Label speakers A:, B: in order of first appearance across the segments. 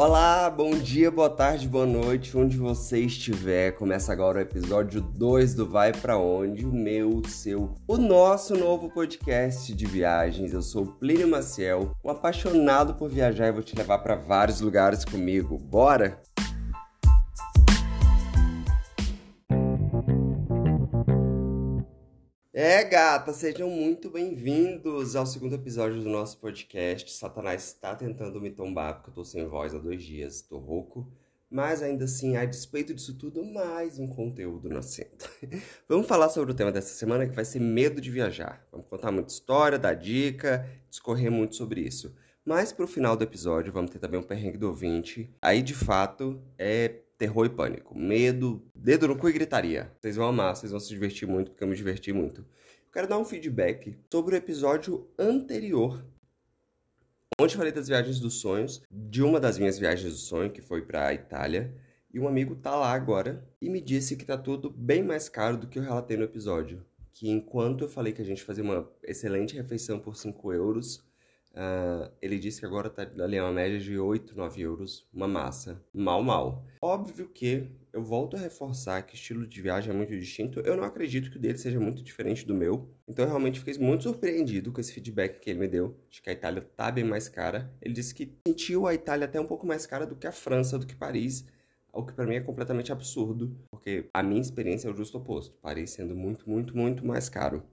A: Olá, bom dia, boa tarde, boa noite, onde você estiver. Começa agora o episódio 2 do Vai Pra Onde, o meu, o seu, o nosso novo podcast de viagens. Eu sou Plínio Maciel, um apaixonado por viajar e vou te levar para vários lugares comigo. Bora? Gata, sejam muito bem-vindos ao segundo episódio do nosso podcast. Satanás está tentando me tombar porque eu tô sem voz há dois dias, tô rouco. Mas ainda assim, a despeito disso tudo, mais um conteúdo nascendo. Vamos falar sobre o tema dessa semana que vai ser medo de viajar. Vamos contar muita história, dar dica, discorrer muito sobre isso. Mas pro final do episódio, vamos ter também um perrengue do ouvinte. Aí, de fato, é terror e pânico. Medo, dedo no cu e gritaria. Vocês vão amar, vocês vão se divertir muito, porque eu me diverti muito. Eu quero dar um feedback sobre o episódio anterior, onde falei das viagens dos sonhos, de uma das minhas viagens do sonho, que foi para a Itália. E um amigo tá lá agora e me disse que tá tudo bem mais caro do que eu relatei no episódio. Que enquanto eu falei que a gente fazia uma excelente refeição por 5 euros, Uh, ele disse que agora está ali uma média de 8, 9 euros uma massa. Mal, mal. Óbvio que eu volto a reforçar que estilo de viagem é muito distinto. Eu não acredito que o dele seja muito diferente do meu. Então eu realmente fiquei muito surpreendido com esse feedback que ele me deu, de que a Itália tá bem mais cara. Ele disse que sentiu a Itália até um pouco mais cara do que a França, do que Paris. O que para mim é completamente absurdo, porque a minha experiência é o justo oposto. Paris sendo muito, muito, muito mais caro.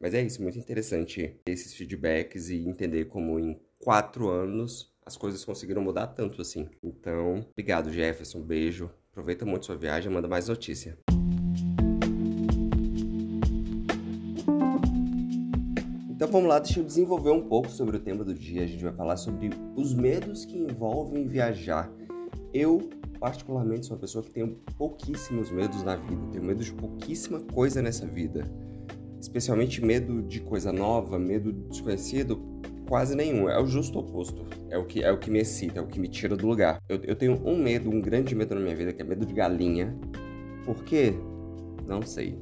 A: Mas é isso, muito interessante esses feedbacks e entender como em quatro anos as coisas conseguiram mudar tanto assim. Então, obrigado, Jefferson. Beijo. Aproveita muito sua viagem, manda mais notícia. Então vamos lá, deixa eu desenvolver um pouco sobre o tema do dia. A gente vai falar sobre os medos que envolvem viajar. Eu, particularmente, sou uma pessoa que tem pouquíssimos medos na vida, tenho medo de pouquíssima coisa nessa vida especialmente medo de coisa nova, medo desconhecido, quase nenhum. É o justo oposto. É o que, é o que me excita, é o que me tira do lugar. Eu, eu tenho um medo, um grande medo na minha vida, que é medo de galinha. Por quê? Não sei.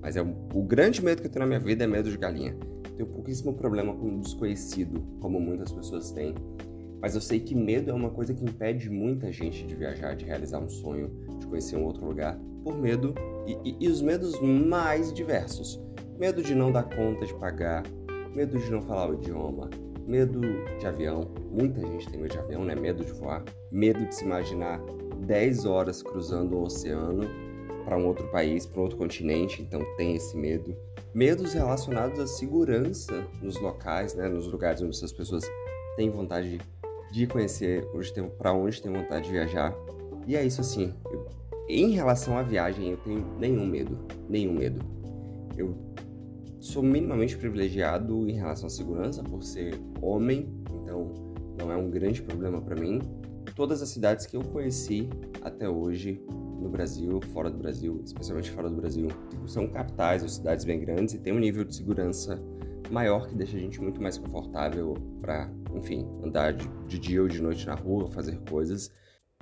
A: Mas é o, o grande medo que eu tenho na minha vida é medo de galinha. Tenho pouquíssimo problema com o desconhecido, como muitas pessoas têm. Mas eu sei que medo é uma coisa que impede muita gente de viajar, de realizar um sonho, de conhecer um outro lugar, por medo e, e, e os medos mais diversos medo de não dar conta de pagar, medo de não falar o idioma, medo de avião. Muita gente tem medo de avião, né? Medo de voar, medo de se imaginar 10 horas cruzando o oceano para um outro país, para outro continente, então tem esse medo. Medos relacionados à segurança nos locais, né? Nos lugares onde essas pessoas têm vontade de conhecer, para onde tem vontade de viajar. E é isso assim. Eu, em relação à viagem, eu tenho nenhum medo, nenhum medo. Eu sou minimamente privilegiado em relação à segurança por ser homem, então não é um grande problema para mim. Todas as cidades que eu conheci até hoje no Brasil, fora do Brasil, especialmente fora do Brasil, são capitais ou cidades bem grandes e tem um nível de segurança maior que deixa a gente muito mais confortável para, enfim, andar de, de dia ou de noite na rua, fazer coisas.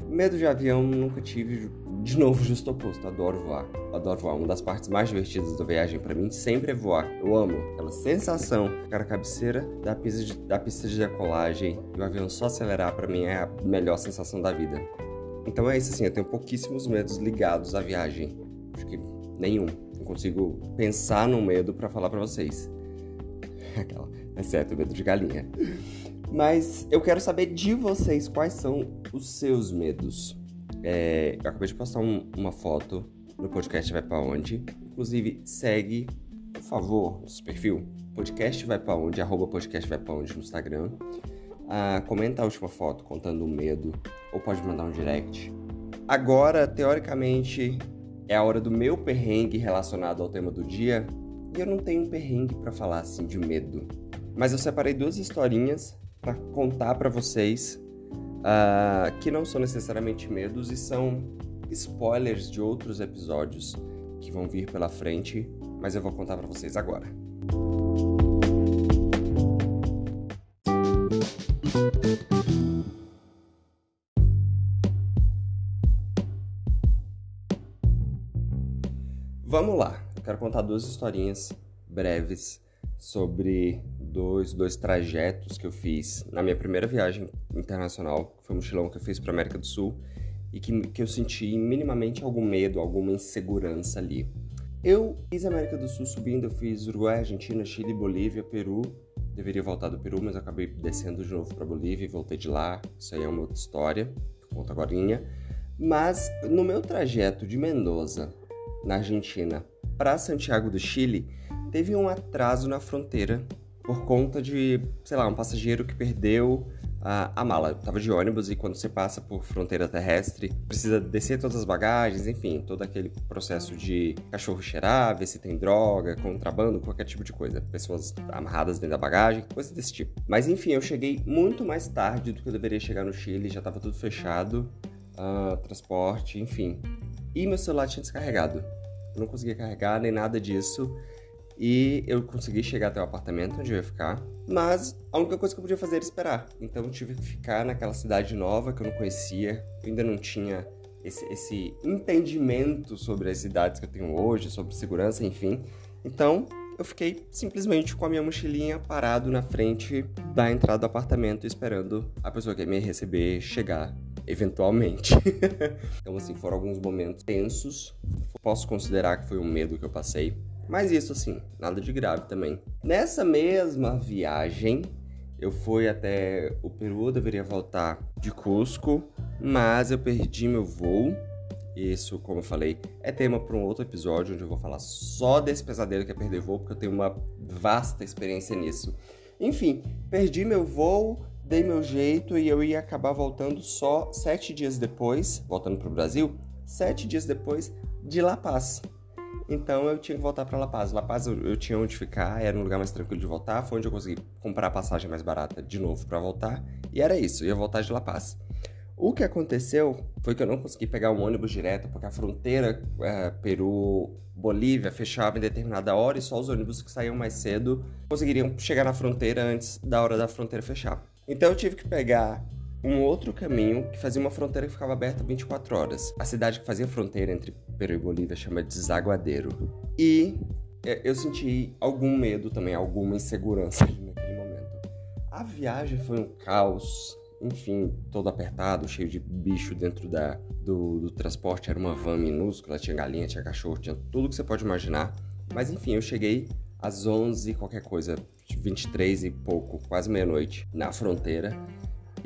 A: Medo de avião nunca tive, de novo, justo oposto. Adoro voar. Adoro voar. Uma das partes mais divertidas da viagem para mim sempre é voar. Eu amo aquela sensação, ficar a cabeceira da pista de, da pista de decolagem e o avião só acelerar para mim é a melhor sensação da vida. Então é isso assim, eu tenho pouquíssimos medos ligados à viagem. Acho que nenhum. Não consigo pensar num medo para falar para vocês. Aquela, exceto o medo de galinha. Mas eu quero saber de vocês quais são os seus medos. É, eu acabei de postar um, uma foto no podcast Vai Pra Onde. Inclusive, segue, por favor, nosso perfil. Podcast Vai Pra Onde, arroba podcast Vai Pra Onde no Instagram. Ah, comenta a última foto contando o medo, ou pode mandar um direct. Agora, teoricamente, é a hora do meu perrengue relacionado ao tema do dia. E eu não tenho um perrengue para falar assim de medo. Mas eu separei duas historinhas para contar para vocês uh, que não são necessariamente medos e são spoilers de outros episódios que vão vir pela frente, mas eu vou contar para vocês agora. Vamos lá, eu quero contar duas historinhas breves sobre dois, dois trajetos que eu fiz na minha primeira viagem internacional, que foi um mochilão que eu fiz para América do Sul e que, que eu senti minimamente algum medo, alguma insegurança ali. Eu fiz América do Sul subindo, eu fiz Uruguai, Argentina, Chile, Bolívia, Peru. Deveria voltar do Peru, mas acabei descendo de novo para Bolívia e voltei de lá. Isso aí é uma outra história, que conto agora. Mas no meu trajeto de Mendoza, na Argentina, para Santiago do Chile, teve um atraso na fronteira por conta de, sei lá, um passageiro que perdeu a, a mala. Eu tava de ônibus e quando você passa por fronteira terrestre, precisa descer todas as bagagens, enfim, todo aquele processo de cachorro cheirar, ver se tem droga, contrabando, qualquer tipo de coisa. Pessoas amarradas dentro da bagagem, coisas desse tipo. Mas enfim, eu cheguei muito mais tarde do que eu deveria chegar no Chile, já tava tudo fechado, uh, transporte, enfim. E meu celular tinha descarregado. Eu não conseguia carregar nem nada disso. E eu consegui chegar até o apartamento onde eu ia ficar. Mas a única coisa que eu podia fazer era esperar. Então eu tive que ficar naquela cidade nova que eu não conhecia. Eu ainda não tinha esse, esse entendimento sobre as cidades que eu tenho hoje, sobre segurança, enfim. Então eu fiquei simplesmente com a minha mochilinha parado na frente da entrada do apartamento, esperando a pessoa que ia me receber chegar eventualmente. então, assim, foram alguns momentos tensos. Posso considerar que foi um medo que eu passei. Mas isso assim, nada de grave também. Nessa mesma viagem, eu fui até o Peru, deveria voltar de Cusco, mas eu perdi meu voo. Isso, como eu falei, é tema para um outro episódio onde eu vou falar só desse pesadelo que é perder voo, porque eu tenho uma vasta experiência nisso. Enfim, perdi meu voo, dei meu jeito e eu ia acabar voltando só sete dias depois, voltando para o Brasil, sete dias depois de La Paz. Então eu tinha que voltar para La Paz. La Paz eu, tinha onde ficar, era um lugar mais tranquilo de voltar, foi onde eu consegui comprar a passagem mais barata de novo para voltar. E era isso, eu ia voltar de La Paz. O que aconteceu foi que eu não consegui pegar um ônibus direto, porque a fronteira é, Peru-Bolívia fechava em determinada hora e só os ônibus que saíam mais cedo conseguiriam chegar na fronteira antes da hora da fronteira fechar. Então eu tive que pegar um outro caminho que fazia uma fronteira que ficava aberta 24 horas. A cidade que fazia fronteira entre Peru e Bolívia chama Desaguadeiro. E é, eu senti algum medo também, alguma insegurança naquele momento. A viagem foi um caos, enfim, todo apertado, cheio de bicho dentro da, do, do transporte. Era uma van minúscula, tinha galinha, tinha cachorro, tinha tudo que você pode imaginar. Mas enfim, eu cheguei às 11 qualquer coisa, 23 e pouco, quase meia-noite, na fronteira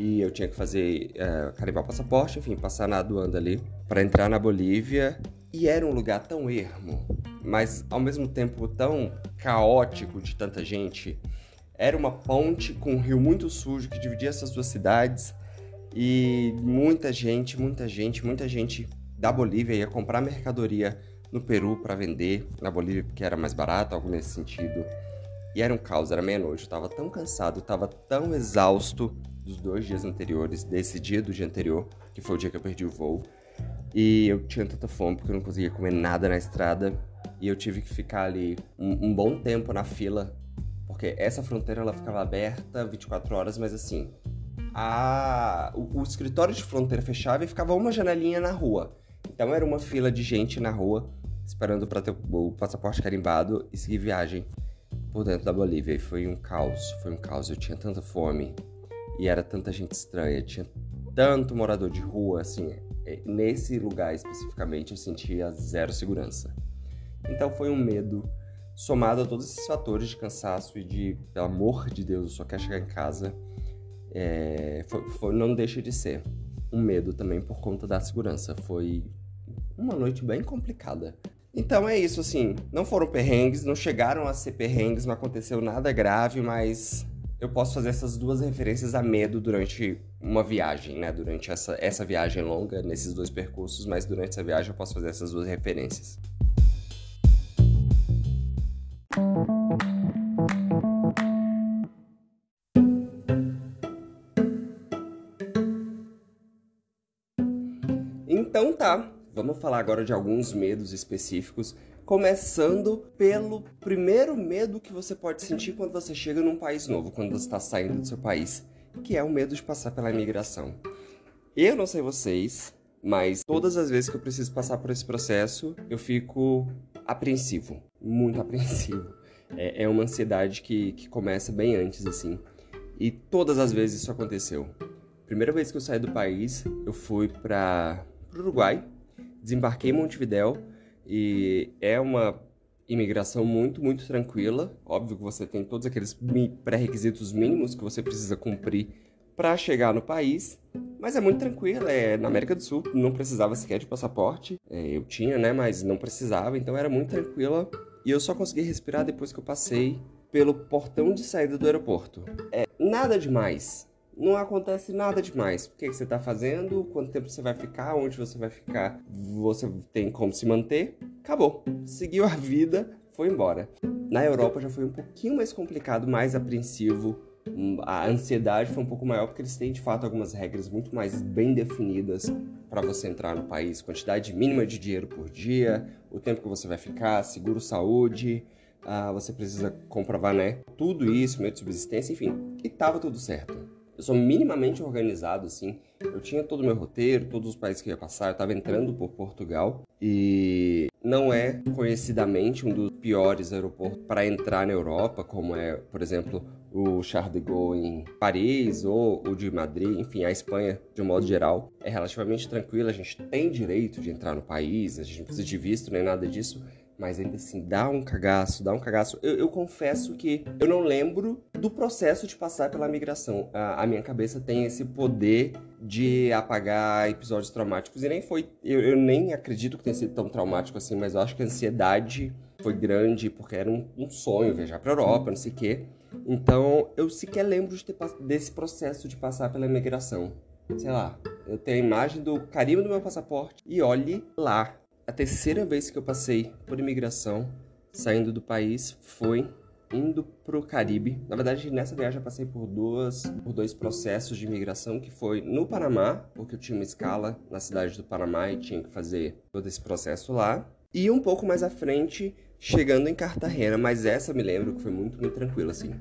A: e eu tinha que fazer é, carimbar o passaporte, enfim, passar na aduana ali para entrar na Bolívia. E era um lugar tão ermo, mas ao mesmo tempo tão caótico de tanta gente. Era uma ponte com um rio muito sujo que dividia essas duas cidades e muita gente, muita gente, muita gente da Bolívia ia comprar mercadoria no Peru para vender na Bolívia porque era mais barato, algo nesse sentido. E era um caos, era meia-noite, eu tava tão cansado, tava tão exausto dos dois dias anteriores, desse dia do dia anterior, que foi o dia que eu perdi o voo. E eu tinha tanta fome porque eu não conseguia comer nada na estrada. E eu tive que ficar ali um, um bom tempo na fila, porque essa fronteira ela ficava aberta 24 horas, mas assim, a, o, o escritório de fronteira fechava e ficava uma janelinha na rua. Então era uma fila de gente na rua esperando para ter o passaporte carimbado e seguir viagem por dentro da Bolívia. E foi um caos, foi um caos. Eu tinha tanta fome, e era tanta gente estranha, tinha tanto morador de rua, assim, é, nesse lugar especificamente eu sentia zero segurança. Então foi um medo somado a todos esses fatores de cansaço e de, pelo amor de Deus, eu só quero chegar em casa, é, foi, foi, não deixa de ser um medo também por conta da segurança. Foi uma noite bem complicada. Então é isso, assim, não foram perrengues, não chegaram a ser perrengues, não aconteceu nada grave, mas eu posso fazer essas duas referências a medo durante uma viagem, né? Durante essa, essa viagem longa, nesses dois percursos, mas durante essa viagem eu posso fazer essas duas referências. Falar agora de alguns medos específicos Começando pelo primeiro medo que você pode sentir quando você chega num país novo, quando você está saindo do seu país, que é o medo de passar pela imigração. Eu não sei vocês, mas todas as vezes que eu preciso passar por esse processo, eu fico apreensivo, muito apreensivo. é, é uma ansiedade que, que começa bem antes, assim. E todas as vezes isso aconteceu. Primeira vez que eu saí do país, eu fui para o Uruguai, desembarquei em Montevidéu e é uma imigração muito, muito tranquila. Óbvio que você tem todos aqueles pré-requisitos mínimos que você precisa cumprir para chegar no país, mas é muito tranquila. É, na América do Sul não precisava sequer de passaporte. É, eu tinha, né, mas não precisava, então era muito tranquila. E eu só consegui respirar depois que eu passei pelo portão de saída do aeroporto. É nada demais. Não acontece nada demais. O que, que você está fazendo? Quanto tempo você vai ficar? Onde você vai ficar? Você tem como se manter? Acabou. Seguiu a vida, foi embora. Na Europa já foi um pouquinho mais complicado, mais apreensivo. A ansiedade foi um pouco maior porque eles têm de fato algumas regras muito mais bem definidas para você entrar no país, quantidade mínima de dinheiro por dia, o tempo que você vai ficar, seguro saúde, ah, você precisa comprovar, né? Tudo isso, meio de subsistência, enfim. E tava tudo certo. Eu sou minimamente organizado, assim. Eu tinha todo o meu roteiro, todos os países que eu ia passar. Eu estava entrando por Portugal e não é conhecidamente um dos piores aeroportos para entrar na Europa, como é, por exemplo, o Charles de Gaulle em Paris ou o de Madrid, enfim, a Espanha, de um modo geral, é relativamente tranquila. A gente tem direito de entrar no país, a gente não precisa de visto nem nada disso mas ainda assim, dá um cagaço, dá um cagaço. Eu, eu, confesso que eu não lembro do processo de passar pela migração. A, a, minha cabeça tem esse poder de apagar episódios traumáticos, e nem foi. Eu, eu, nem acredito que tenha sido tão traumático assim, mas eu acho que a ansiedade foi grande, porque era um, um sonho viajar pra Europa, não sei o quê. Então, eu sequer lembro de ter, desse processo de passar pela imigração. Sei lá, eu tenho a imagem do carimbo do meu passaporte e olhe lá, a terceira vez que eu passei por imigração, saindo do país, foi indo pro Caribe. Na verdade, nessa viagem eu passei por duas, por dois processos de imigração, que foi no Panamá, porque eu tinha uma escala na cidade do Panamá e tinha que fazer todo esse processo lá. E um pouco mais à frente, chegando em Cartagena, mas essa me lembro que foi muito, muito tranquila, assim.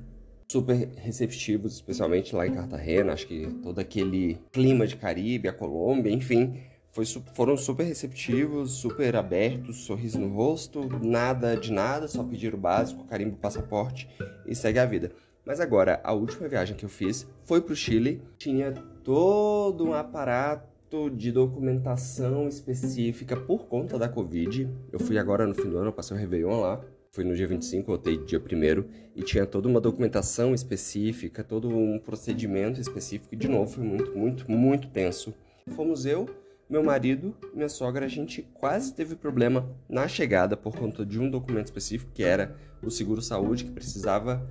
A: Super receptivos, especialmente lá em Cartagena, acho que todo aquele clima de Caribe, a Colômbia, enfim, foi, foram super receptivos, super abertos, sorriso no rosto, nada de nada, só pedir o básico, carimbo passaporte e segue a vida. Mas agora, a última viagem que eu fiz foi para o Chile, tinha todo um aparato de documentação específica por conta da Covid. Eu fui agora no fim do ano, passei o Réveillon lá, fui no dia 25, voltei dia 1 e tinha toda uma documentação específica, todo um procedimento específico, e de novo foi muito, muito, muito tenso. Fomos eu, meu marido, minha sogra, a gente quase teve problema na chegada por conta de um documento específico que era o seguro saúde que precisava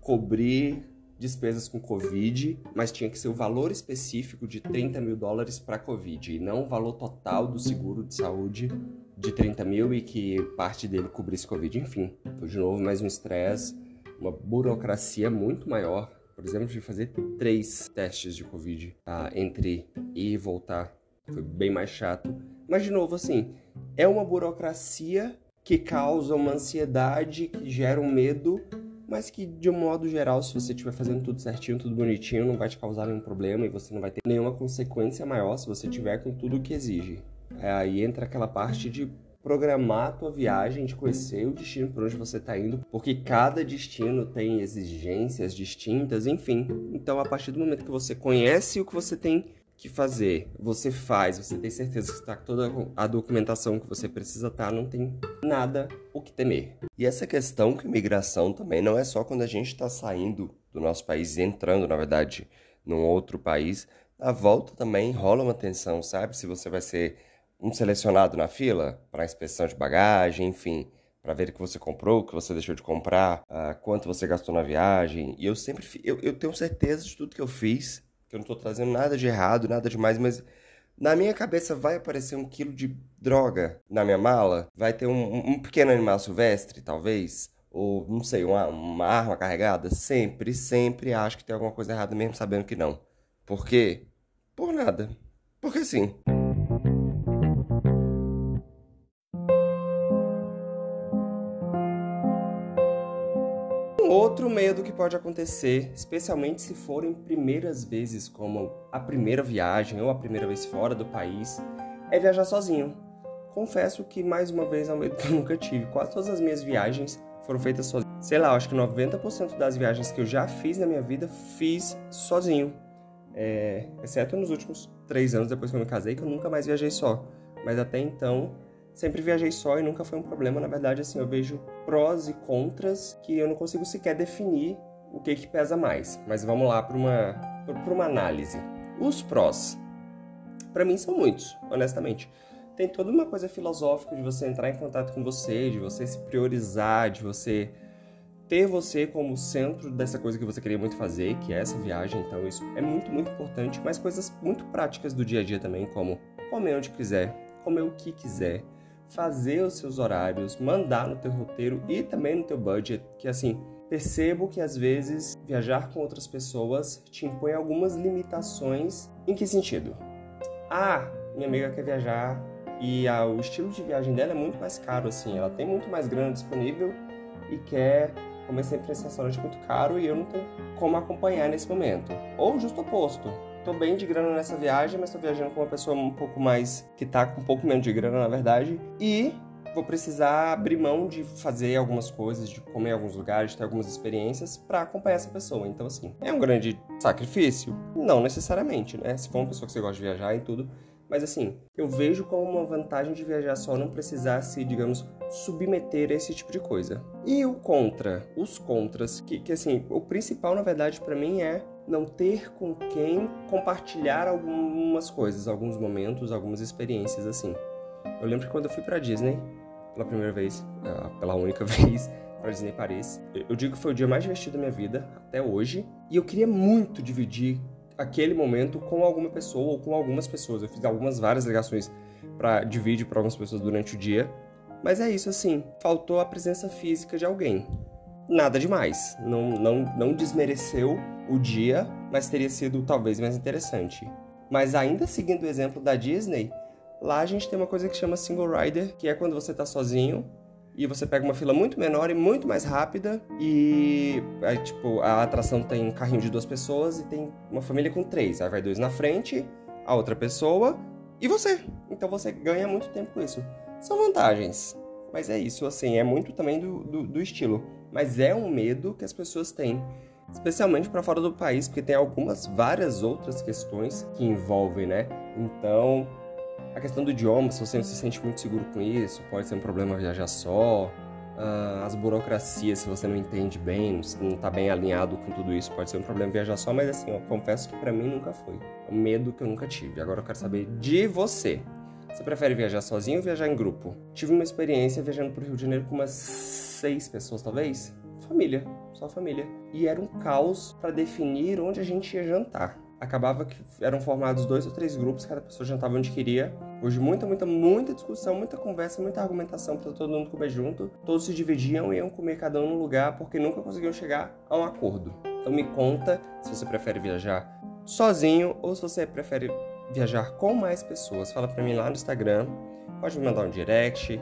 A: cobrir despesas com Covid, mas tinha que ser o valor específico de 30 mil dólares para Covid e não o valor total do seguro de saúde de 30 mil e que parte dele cobrisse Covid. Enfim, foi de novo mais um estresse, uma burocracia muito maior. Por exemplo, de fazer três testes de Covid tá? entre ir e voltar foi bem mais chato. Mas, de novo, assim, é uma burocracia que causa uma ansiedade, que gera um medo, mas que, de um modo geral, se você estiver fazendo tudo certinho, tudo bonitinho, não vai te causar nenhum problema e você não vai ter nenhuma consequência maior se você tiver com tudo o que exige. Aí entra aquela parte de programar a tua viagem, de conhecer o destino para onde você está indo, porque cada destino tem exigências distintas, enfim. Então, a partir do momento que você conhece o que você tem que fazer, você faz, você tem certeza que está toda a documentação que você precisa estar, tá, não tem nada o que temer.
B: E essa questão com imigração também não é só quando a gente está saindo do nosso país e entrando, na verdade, num outro país. Na volta também rola uma tensão, sabe? Se você vai ser um selecionado na fila para inspeção de bagagem, enfim, para ver o que você comprou, o que você deixou de comprar, uh, quanto você gastou na viagem. E eu sempre, eu, eu tenho certeza de tudo que eu fiz que eu não tô trazendo nada de errado, nada demais, mas na minha cabeça vai aparecer um quilo de droga na minha mala, vai ter um, um pequeno animal silvestre, talvez, ou não sei, uma, uma arma carregada. Sempre, sempre acho que tem alguma coisa errada, mesmo sabendo que não. Por quê? Por nada. Porque sim.
A: Outro medo que pode acontecer, especialmente se forem primeiras vezes, como a primeira viagem ou a primeira vez fora do país, é viajar sozinho. Confesso que, mais uma vez, é um medo que eu nunca tive. Quase todas as minhas viagens foram feitas sozinho. sei lá, acho que 90% das viagens que eu já fiz na minha vida fiz sozinho. É, exceto nos últimos três anos depois que eu me casei, que eu nunca mais viajei só. Mas até então, sempre viajei só e nunca foi um problema. Na verdade, assim, eu vejo prós e contras que eu não consigo sequer definir o que que pesa mais. Mas vamos lá para uma, uma análise. Os prós, para mim, são muitos, honestamente. Tem toda uma coisa filosófica de você entrar em contato com você, de você se priorizar, de você ter você como centro dessa coisa que você queria muito fazer, que é essa viagem. Então, isso é muito, muito importante. Mas coisas muito práticas do dia a dia também, como comer onde quiser, comer o que quiser, fazer os seus horários, mandar no teu roteiro e também no teu budget, que assim, percebo que às vezes viajar com outras pessoas te impõe algumas limitações. Em que sentido? Ah, minha amiga quer viajar e ah, o estilo de viagem dela é muito mais caro assim, ela tem muito mais grana disponível e quer comer sempre nesse restaurante muito caro e eu não tenho como acompanhar nesse momento. Ou justo oposto, tô bem de grana nessa viagem, mas tô viajando com uma pessoa um pouco mais que tá com um pouco menos de grana, na verdade, e vou precisar abrir mão de fazer algumas coisas, de comer em alguns lugares, de ter algumas experiências para acompanhar essa pessoa. Então, assim, é um grande sacrifício? Não necessariamente, né? Se for uma pessoa que você gosta de viajar e tudo. Mas, assim, eu vejo como uma vantagem de viajar só não precisar se, digamos, submeter a esse tipo de coisa. E o contra, os contras, que, que assim, o principal, na verdade, para mim é não ter com quem compartilhar algumas coisas, alguns momentos, algumas experiências assim. Eu lembro que quando eu fui para Disney pela primeira vez, é, pela única vez, para Disney Paris, eu digo que foi o dia mais divertido da minha vida até hoje, e eu queria muito dividir aquele momento com alguma pessoa ou com algumas pessoas. Eu fiz algumas várias ligações para dividir para algumas pessoas durante o dia, mas é isso assim, faltou a presença física de alguém. Nada demais, não, não, não desmereceu o dia, mas teria sido talvez mais interessante. Mas ainda seguindo o exemplo da Disney, lá a gente tem uma coisa que chama single rider, que é quando você está sozinho e você pega uma fila muito menor e muito mais rápida e tipo a atração tem um carrinho de duas pessoas e tem uma família com três. Aí vai dois na frente a outra pessoa e você. Então você ganha muito tempo com isso. São vantagens mas é isso assim é muito também do, do, do estilo mas é um medo que as pessoas têm especialmente para fora do país, porque tem algumas várias outras questões que envolvem, né? Então, a questão do idioma, se você não se sente muito seguro com isso, pode ser um problema viajar só. Uh, as burocracias, se você não entende bem, não está bem alinhado com tudo isso, pode ser um problema viajar só, mas assim, eu confesso que para mim nunca foi. É um medo que eu nunca tive. Agora eu quero saber de você. Você prefere viajar sozinho ou viajar em grupo? Tive uma experiência viajando pro Rio de Janeiro com umas seis pessoas, talvez família, só família. E era um caos para definir onde a gente ia jantar. Acabava que eram formados dois ou três grupos, cada pessoa jantava onde queria. Hoje, muita, muita, muita discussão, muita conversa, muita argumentação para todo mundo comer junto. Todos se dividiam e iam comer cada um no lugar porque nunca conseguiam chegar a um acordo. Então, me conta se você prefere viajar sozinho ou se você prefere viajar com mais pessoas. Fala para mim lá no Instagram, pode me mandar um direct,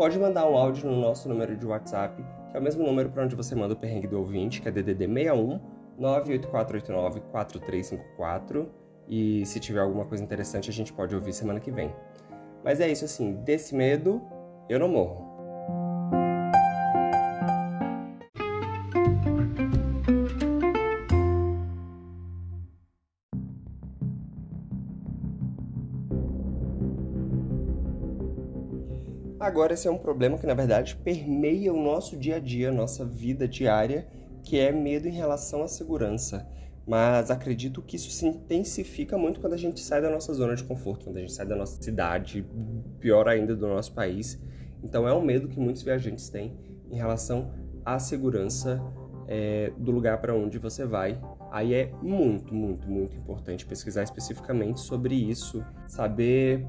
A: pode mandar um áudio no nosso número de WhatsApp que é o mesmo número para onde você manda o perrengue do ouvinte, que é DDD 61 98489 4354. E se tiver alguma coisa interessante, a gente pode ouvir semana que vem. Mas é isso assim, desse medo eu não morro. Agora, esse é um problema que, na verdade, permeia o nosso dia a dia, nossa vida diária, que é medo em relação à segurança. Mas acredito que isso se intensifica muito quando a gente sai da nossa zona de conforto, quando a gente sai da nossa cidade, pior ainda do nosso país. Então, é um medo que muitos viajantes têm em relação à segurança é, do lugar para onde você vai. Aí é muito, muito, muito importante pesquisar especificamente sobre isso, saber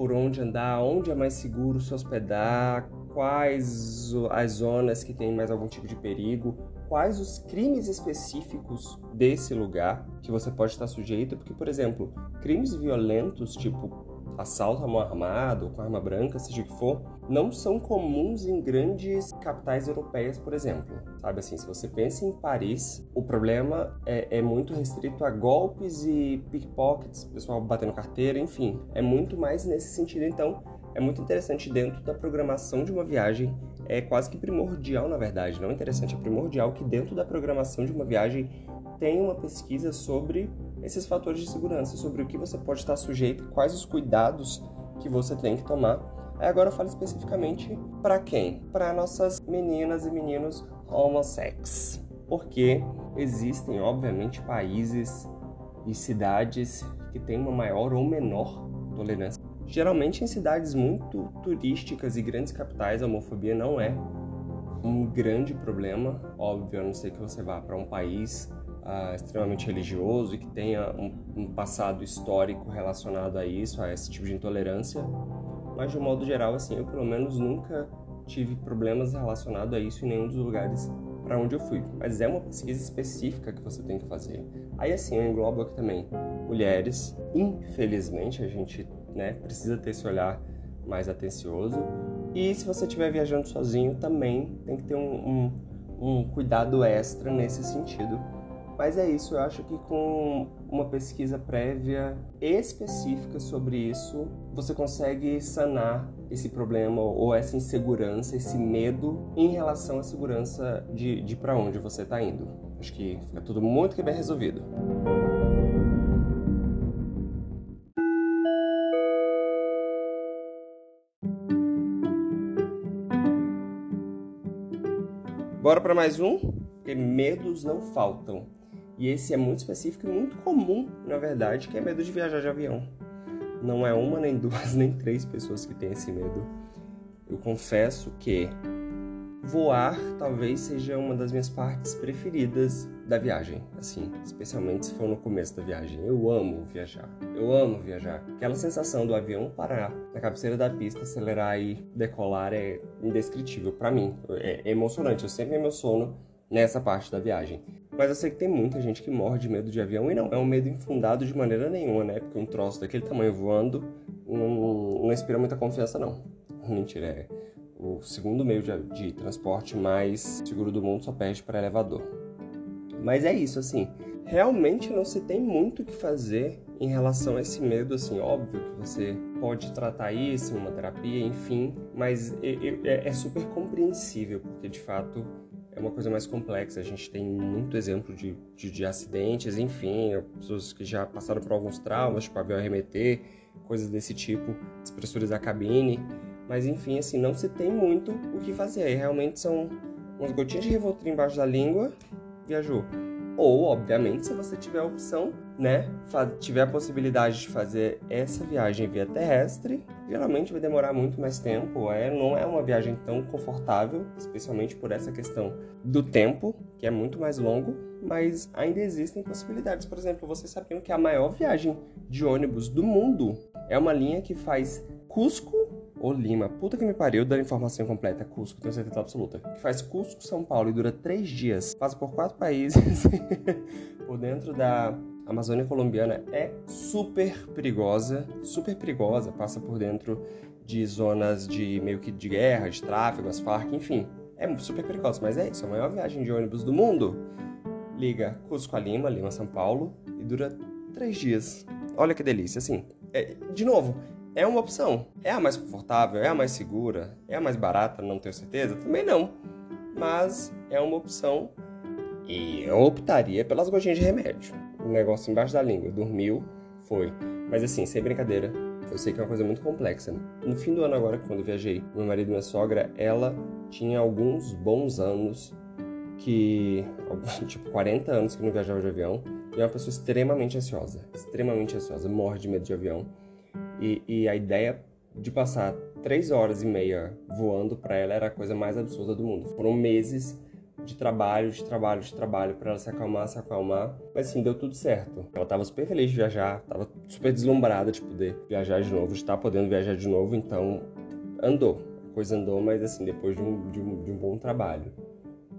A: por onde andar, onde é mais seguro se hospedar, quais as zonas que tem mais algum tipo de perigo, quais os crimes específicos desse lugar que você pode estar sujeito, porque, por exemplo, crimes violentos, tipo assalto à mão armada ou com arma branca, seja o que for, não são comuns em grandes capitais europeias, por exemplo. Sabe assim, se você pensa em Paris, o problema é, é muito restrito a golpes e pickpockets, pessoal batendo carteira, enfim. É muito mais nesse sentido. Então, é muito interessante dentro da programação de uma viagem, é quase que primordial, na verdade, não é interessante, é primordial que dentro da programação de uma viagem tenha uma pesquisa sobre esses fatores de segurança, sobre o que você pode estar sujeito, quais os cuidados que você tem que tomar. Aí agora eu falo especificamente para quem? Para nossas meninas e meninos homossexuais. Porque existem, obviamente, países e cidades que têm uma maior ou menor tolerância. Geralmente em cidades muito turísticas e grandes capitais a homofobia não é um grande problema. Óbvio, a não ser que você vá para um país uh, extremamente religioso e que tenha um, um, passado histórico relacionado a isso, a esse tipo de intolerância. Mas de um modo geral, assim, eu pelo menos nunca tive problemas relacionados a isso em nenhum dos lugares para onde eu fui. Mas é uma pesquisa específica que você tem que fazer. Aí assim, eu englobo aqui também mulheres. Infelizmente, a gente né, precisa ter esse olhar mais atencioso. E se você estiver viajando sozinho, também tem que ter um, um, um cuidado extra nesse sentido mas é isso, eu acho que com uma pesquisa prévia específica sobre isso, você consegue sanar esse problema ou essa insegurança, esse medo em relação à segurança de, de para onde você está indo. Acho que fica tudo muito que bem resolvido. Bora para mais um? Porque medos não faltam. E esse é muito específico e muito comum, na verdade, que é medo de viajar de avião. Não é uma, nem duas, nem três pessoas que têm esse medo. Eu confesso que voar talvez seja uma das minhas partes preferidas da viagem, assim, especialmente se for no começo da viagem. Eu amo viajar. Eu amo viajar. Aquela sensação do avião parar na cabeceira da pista, acelerar e decolar é indescritível para mim. É emocionante. Eu sempre emociono nessa parte da viagem. Mas eu sei que tem muita gente que morre de medo de avião e não é um medo infundado de maneira nenhuma, né? Porque um troço daquele tamanho voando não, não inspira muita confiança, não. Mentira, é o segundo meio de, de transporte mais seguro do mundo, só perde para elevador. Mas é isso, assim. Realmente não se tem muito o que fazer em relação a esse medo, assim, óbvio que você pode tratar isso em uma terapia, enfim, mas é, é, é super compreensível, porque de fato é uma coisa mais complexa. A gente tem muito exemplo de, de, de acidentes, enfim, pessoas que já passaram por alguns traumas, tipo avião arremeter, coisas desse tipo, despressurizar a cabine. Mas enfim, assim, não se tem muito o que fazer. Realmente são umas gotinhas de Rivotril embaixo da língua, viajou. Ou, obviamente, se você tiver a opção, né, tiver a possibilidade de fazer essa viagem via terrestre, geralmente vai demorar muito mais tempo, é, não é uma viagem tão confortável, especialmente por essa questão do tempo, que é muito mais longo, mas ainda existem possibilidades. Por exemplo, vocês sabiam que a maior viagem de ônibus do mundo é uma linha que faz Cusco ou Lima, puta que me pariu, dando informação completa, Cusco, tenho certeza absoluta. Que faz Cusco, São Paulo e dura três dias, passa por quatro países, por dentro da Amazônia colombiana, é super perigosa, super perigosa, passa por dentro de zonas de meio que de guerra, de tráfego, as Farc, enfim. É super perigosa, mas é isso, a maior viagem de ônibus do mundo. Liga Cusco a Lima, Lima São Paulo, e dura três dias. Olha que delícia, assim. É, de novo, é uma opção. É a mais confortável, é a mais segura, é a mais barata, não tenho certeza? Também não. Mas é uma opção e eu optaria pelas gotinhas de remédio. O negócio embaixo da língua, dormiu, foi. Mas assim, sem brincadeira, eu sei que é uma coisa muito complexa. No fim do ano agora, quando viajei, meu marido e minha sogra, ela tinha alguns bons anos que, tipo, 40 anos que não viajava de avião, e é uma pessoa extremamente ansiosa, extremamente ansiosa, morre de medo de avião. E, e a ideia de passar três horas e meia voando para ela era a coisa mais absurda do mundo. Foram meses de trabalho, de trabalho, de trabalho para ela se acalmar, se acalmar. Mas assim, deu tudo certo. Ela tava super feliz de viajar, tava super deslumbrada de poder viajar de novo, de estar podendo viajar de novo, então andou. A coisa andou, mas assim, depois de um, de um, de um bom trabalho.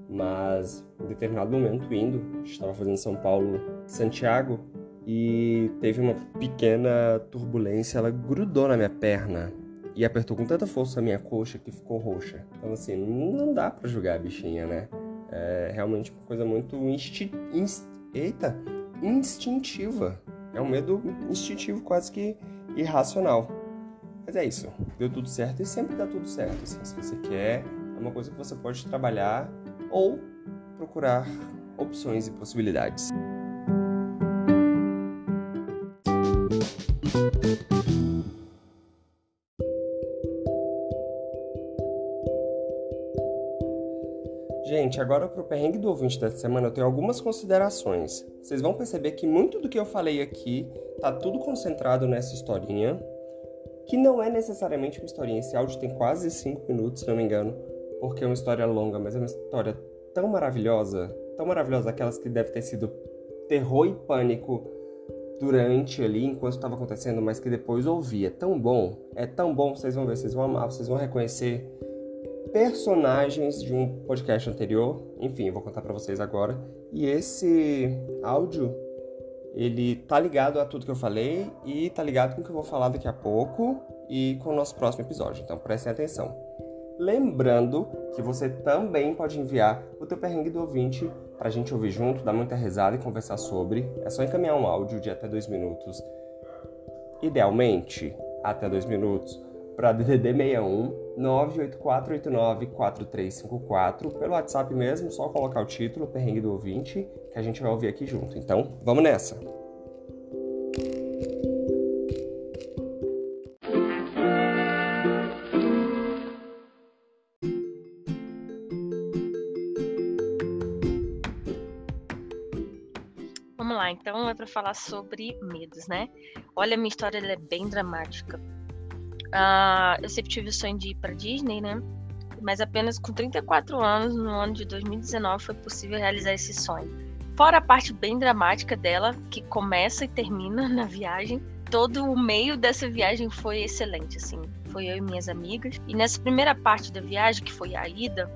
A: Mas em determinado momento, indo, estava fazendo São Paulo, Santiago, e teve uma pequena turbulência, ela grudou na minha perna e apertou com tanta força a minha coxa que ficou roxa. Então, assim, não dá para julgar a bichinha, né? É realmente uma coisa muito insti... Inst... Eita, instintiva. É um medo instintivo, quase que irracional. Mas é isso, deu tudo certo e sempre dá tudo certo. Assim, se você quer, é uma coisa que você pode trabalhar ou procurar opções e possibilidades. Agora para o perrengue do ouvinte dessa semana eu tenho algumas considerações. Vocês vão perceber que muito do que eu falei aqui tá tudo concentrado nessa historinha, que não é necessariamente uma historinha. Esse áudio tem quase 5 minutos, se não me engano, porque é uma história longa, mas é uma história tão maravilhosa, tão maravilhosa, aquelas que deve ter sido terror e pânico durante ali, enquanto estava acontecendo, mas que depois ouvia. É tão bom, é tão bom, vocês vão ver, vocês vão amar, vocês vão reconhecer personagens de um podcast anterior. Enfim, eu vou contar para vocês agora. E esse áudio, ele tá ligado a tudo que eu falei e tá ligado com o que eu vou falar daqui a pouco e com o nosso próximo episódio. Então prestem atenção. Lembrando que você também pode enviar o teu perrengue do ouvinte para a gente ouvir junto, dar muita risada e conversar sobre. É só encaminhar um áudio de até dois minutos. Idealmente, até dois minutos para DDD 61 984894354 pelo WhatsApp mesmo, só colocar o título, perrengue do ouvinte, que a gente vai ouvir aqui junto. Então, vamos nessa.
C: Vamos lá, então é para falar sobre medos, né? Olha, minha história é bem dramática Uh, eu sempre tive o sonho de ir para Disney, né? Mas apenas com 34 anos, no ano de 2019, foi possível realizar esse sonho. Fora a parte bem dramática dela, que começa e termina na viagem, todo o meio dessa viagem foi excelente, assim. Foi eu e minhas amigas. E nessa primeira parte da viagem, que foi a ida,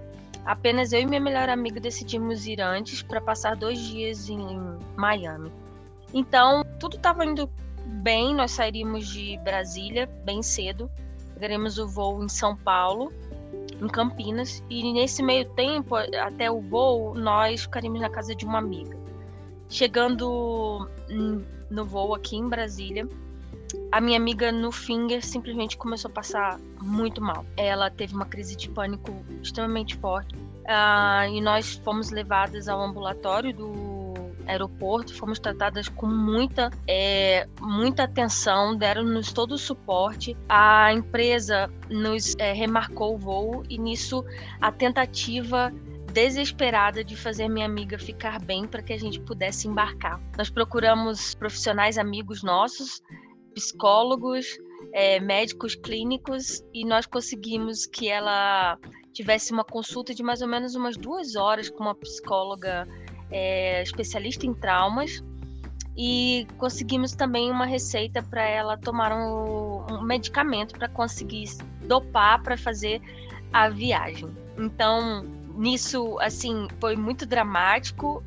C: apenas eu e minha melhor amiga decidimos ir antes para passar dois dias em Miami. Então, tudo estava indo bem, nós sairíamos de Brasília bem cedo, pegaremos o voo em São Paulo, em Campinas, e nesse meio tempo, até o voo, nós ficaríamos na casa de uma amiga. Chegando no voo aqui em Brasília, a minha amiga no finger simplesmente começou a passar muito mal. Ela teve uma crise de pânico extremamente forte. Uh, e nós fomos levadas ao ambulatório do aeroporto, fomos tratadas com muita, é, muita atenção, deram-nos todo o suporte. A empresa nos é, remarcou o voo e nisso a tentativa desesperada de fazer minha amiga ficar bem para que a gente pudesse embarcar. Nós procuramos profissionais amigos nossos, psicólogos, é, médicos clínicos e nós conseguimos que ela tivesse uma consulta de mais ou menos umas duas horas com uma psicóloga é, especialista em traumas e conseguimos também uma receita para ela tomar um, um medicamento para conseguir dopar para fazer a viagem. Então, nisso, assim, foi muito dramático.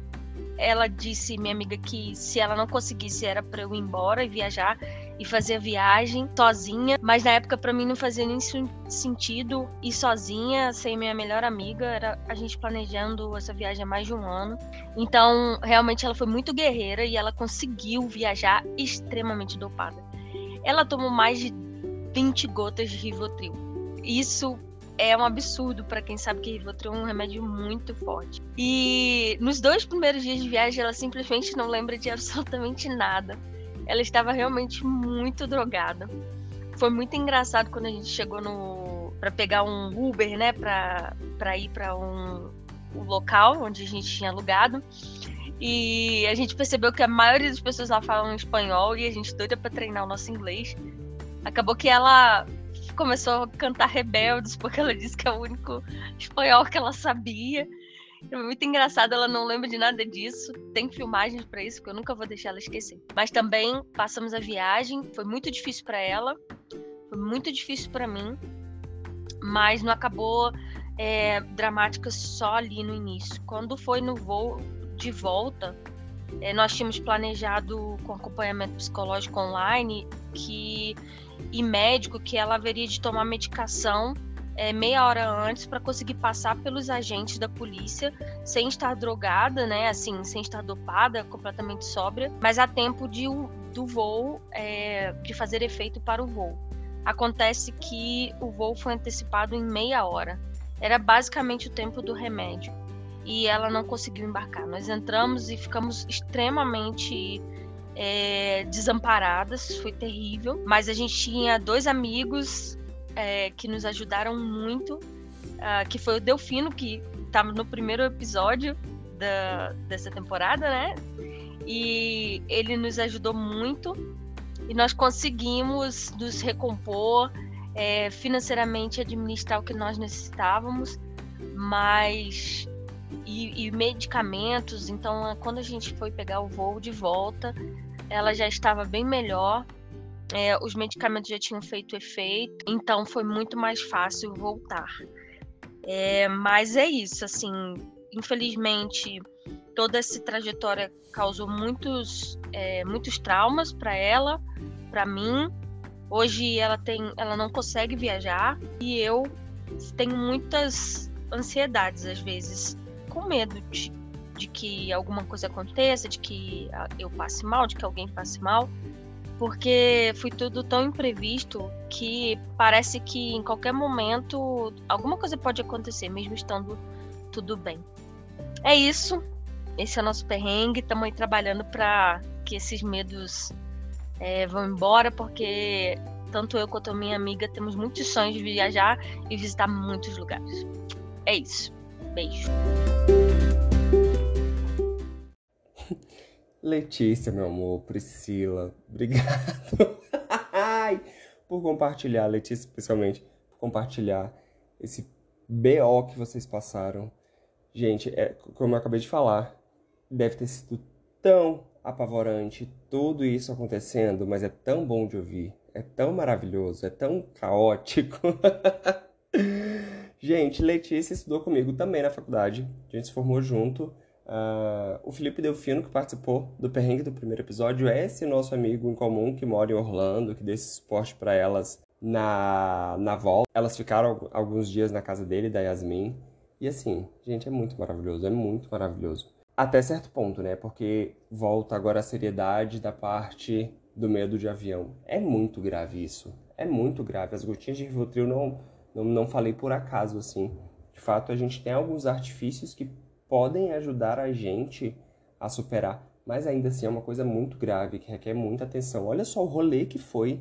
C: Ela disse, minha amiga, que se ela não conseguisse era para eu ir embora e viajar e fazer a viagem sozinha, mas na época para mim não fazia nem sentido ir sozinha, sem minha melhor amiga, era a gente planejando essa viagem há mais de um ano. Então, realmente ela foi muito guerreira e ela conseguiu viajar extremamente dopada. Ela tomou mais de 20 gotas de Rivotril. Isso é um absurdo para quem sabe que Rivotril é um remédio muito forte. E nos dois primeiros dias de viagem, ela simplesmente não lembra de absolutamente nada ela estava realmente muito drogada. Foi muito engraçado quando a gente chegou no para pegar um Uber, né, para para ir para um, um local onde a gente tinha alugado. E a gente percebeu que a maioria das pessoas lá falam espanhol e a gente doida para treinar o nosso inglês. Acabou que ela começou a cantar Rebeldes porque ela disse que é o único espanhol que ela sabia. É muito engraçado, ela não lembra de nada disso. Tem filmagens para isso que eu nunca vou deixar ela esquecer. Mas também passamos a viagem, foi muito difícil para ela, foi muito difícil para mim, mas não acabou é, dramática só ali no início. Quando foi no voo de volta, é, nós tínhamos planejado com acompanhamento psicológico online que e médico que ela haveria de tomar medicação é, meia hora antes para conseguir passar pelos agentes da polícia sem estar drogada, né? Assim, sem estar dopada, completamente sóbria, mas a tempo de, do voo, é, de fazer efeito para o voo. acontece que o voo foi antecipado em meia hora. Era basicamente o tempo do remédio. E ela não conseguiu embarcar. Nós entramos e ficamos extremamente é, desamparadas, foi terrível. Mas a gente tinha dois amigos é, que nos ajudaram muito, uh, que foi o Delfino, que estava no primeiro episódio da, dessa temporada, né? E ele nos ajudou muito e nós conseguimos nos recompor é, financeiramente, administrar o que nós necessitávamos, mas e, e, medicamentos. Então, quando a gente foi pegar o voo de volta, ela já estava bem melhor. É, os medicamentos já tinham feito efeito, então foi muito mais fácil voltar. É, mas é isso, assim, infelizmente toda essa trajetória causou muitos, é, muitos traumas para ela, para mim. Hoje ela tem, ela não consegue viajar e eu tenho muitas ansiedades às vezes, com medo de, de que alguma coisa aconteça, de que eu passe mal, de que alguém passe mal porque foi tudo tão imprevisto que parece que em qualquer momento alguma coisa pode acontecer, mesmo estando tudo bem. É isso. Esse é o nosso perrengue. Estamos aí trabalhando para que esses medos é, vão embora, porque tanto eu quanto a minha amiga temos muitos sonhos de viajar e visitar muitos lugares. É isso. Beijo.
A: Letícia, meu amor, Priscila, obrigado por compartilhar, Letícia especialmente, por compartilhar esse BO que vocês passaram. Gente, é, como eu acabei de falar, deve ter sido tão apavorante tudo isso acontecendo, mas é tão bom de ouvir, é tão maravilhoso, é tão caótico. Gente, Letícia estudou comigo também na faculdade, a gente se formou junto. Uh, o Felipe Delfino, que participou do perrengue do primeiro episódio, é esse nosso amigo em comum que mora em Orlando, que deu esse suporte para elas na, na volta. Elas ficaram alguns dias na casa dele, da Yasmin. E assim, gente, é muito maravilhoso, é muito maravilhoso. Até certo ponto, né? Porque volta agora a seriedade da parte do medo de avião. É muito grave isso. É muito grave. As gotinhas de Rivotril não, não, não falei por acaso, assim. De fato, a gente tem alguns artifícios que podem ajudar a gente a superar, mas ainda assim é uma coisa muito grave que requer muita atenção. Olha só o rolê que foi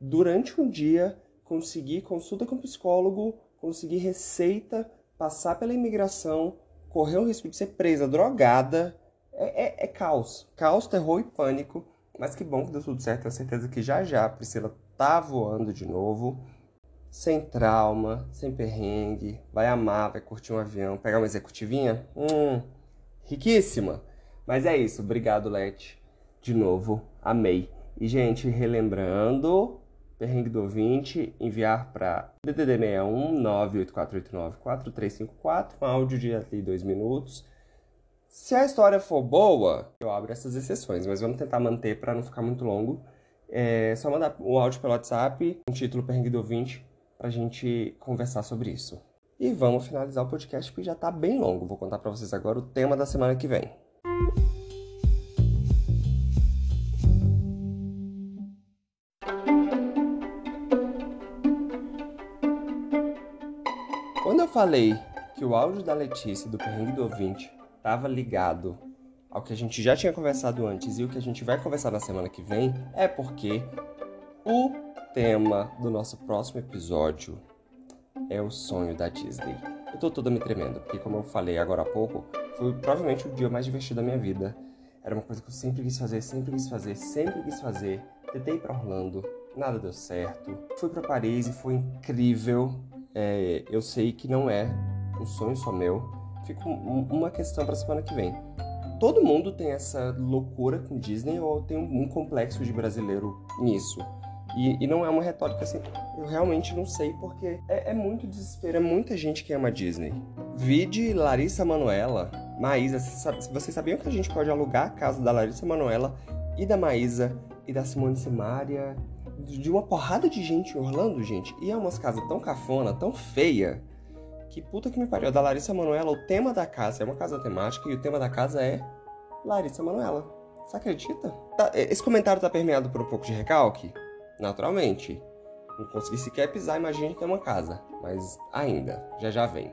A: durante um dia conseguir consulta com psicólogo, conseguir receita, passar pela imigração, correr o risco de ser presa, drogada. É, é, é caos. Caos, terror e pânico. Mas que bom que deu tudo certo. Tenho certeza que já já a Priscila tá voando de novo sem trauma, sem perrengue, vai amar, vai curtir um avião, pegar uma executivinha, hum, riquíssima. Mas é isso, obrigado, Leti. De novo, amei. E, gente, relembrando, perrengue do ouvinte, enviar para DDD 61 98489 4354, um áudio de até dois minutos. Se a história for boa, eu abro essas exceções, mas vamos tentar manter para não ficar muito longo. É só mandar o áudio pelo WhatsApp, um título perrengue do ouvinte, para a gente conversar sobre isso. E vamos finalizar o podcast porque já está bem longo. Vou contar para vocês agora o tema da semana que vem. Quando eu falei que o áudio da Letícia do Perrengue do Ouvinte estava ligado ao que a gente já tinha conversado antes e o que a gente vai conversar na semana que vem, é porque o tema do nosso próximo episódio é o sonho da Disney. Eu tô toda me tremendo, porque como eu falei agora há pouco, foi provavelmente o dia mais divertido da minha vida. Era uma coisa que eu sempre quis fazer, sempre quis fazer, sempre quis fazer. Tentei ir pra Orlando, nada deu certo. Fui para Paris e foi incrível. É, eu sei que não é um sonho só meu. Fica uma questão pra semana que vem. Todo mundo tem essa loucura com Disney ou tem um complexo de brasileiro nisso? E, e, não é uma retórica assim, eu realmente não sei, porque é, é muito desespero, é muita gente que ama Disney. Vide Larissa Manuela, Maísa, vocês sabiam que a gente pode alugar a casa da Larissa Manuela e da Maísa e da Simone Simaria, de uma porrada de gente em Orlando, gente, e é umas casas tão cafona, tão feia, que puta que me pariu. Da Larissa Manuela, o tema da casa é uma casa temática e o tema da casa é Larissa Manuela. Você acredita? Tá, esse comentário tá permeado por um pouco de recalque? Naturalmente. Não consegui sequer pisar, imagina ter uma casa. Mas ainda, já já vem.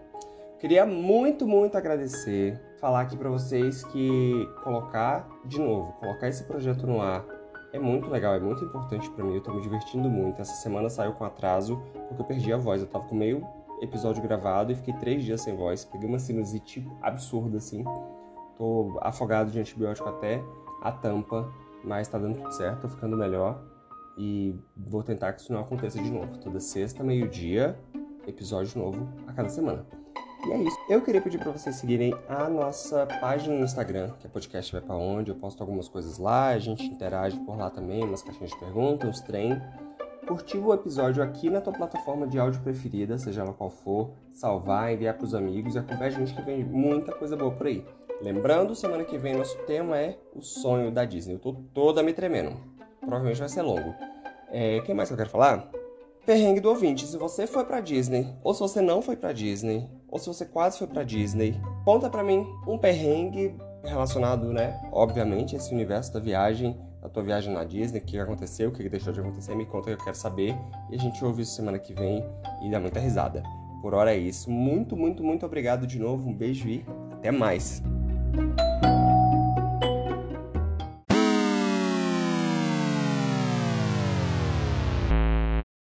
A: Queria muito, muito agradecer, falar aqui para vocês que colocar, de novo, colocar esse projeto no ar é muito legal, é muito importante para mim, eu tô me divertindo muito. Essa semana saiu com atraso, porque eu perdi a voz, eu tava com meio episódio gravado e fiquei três dias sem voz, peguei uma sinusite absurda assim. Tô afogado de antibiótico até a tampa, mas tá dando tudo certo, tô ficando melhor. E vou tentar que isso não aconteça de novo. Toda sexta, meio-dia, episódio novo a cada semana. E é isso. Eu queria pedir para vocês seguirem a nossa página no Instagram, que é podcast vai para onde. Eu posto algumas coisas lá, a gente interage por lá também, umas caixinhas de perguntas, uns trem. Curtir o episódio aqui na tua plataforma de áudio preferida, seja ela qual for, salvar, enviar para os amigos e acompanhar a gente que vem muita coisa boa por aí. Lembrando, semana que vem nosso tema é o sonho da Disney. Eu tô toda me tremendo. Provavelmente vai ser longo. É, quem mais que eu quero falar? Perrengue do ouvinte. Se você foi pra Disney, ou se você não foi pra Disney, ou se você quase foi pra Disney, conta pra mim um perrengue relacionado, né? Obviamente, esse universo da viagem, da tua viagem na Disney, o que aconteceu, o que deixou de acontecer, me conta que eu quero saber. E a gente ouve isso semana que vem e dá muita risada. Por hora é isso. Muito, muito, muito obrigado de novo. Um beijo e até mais.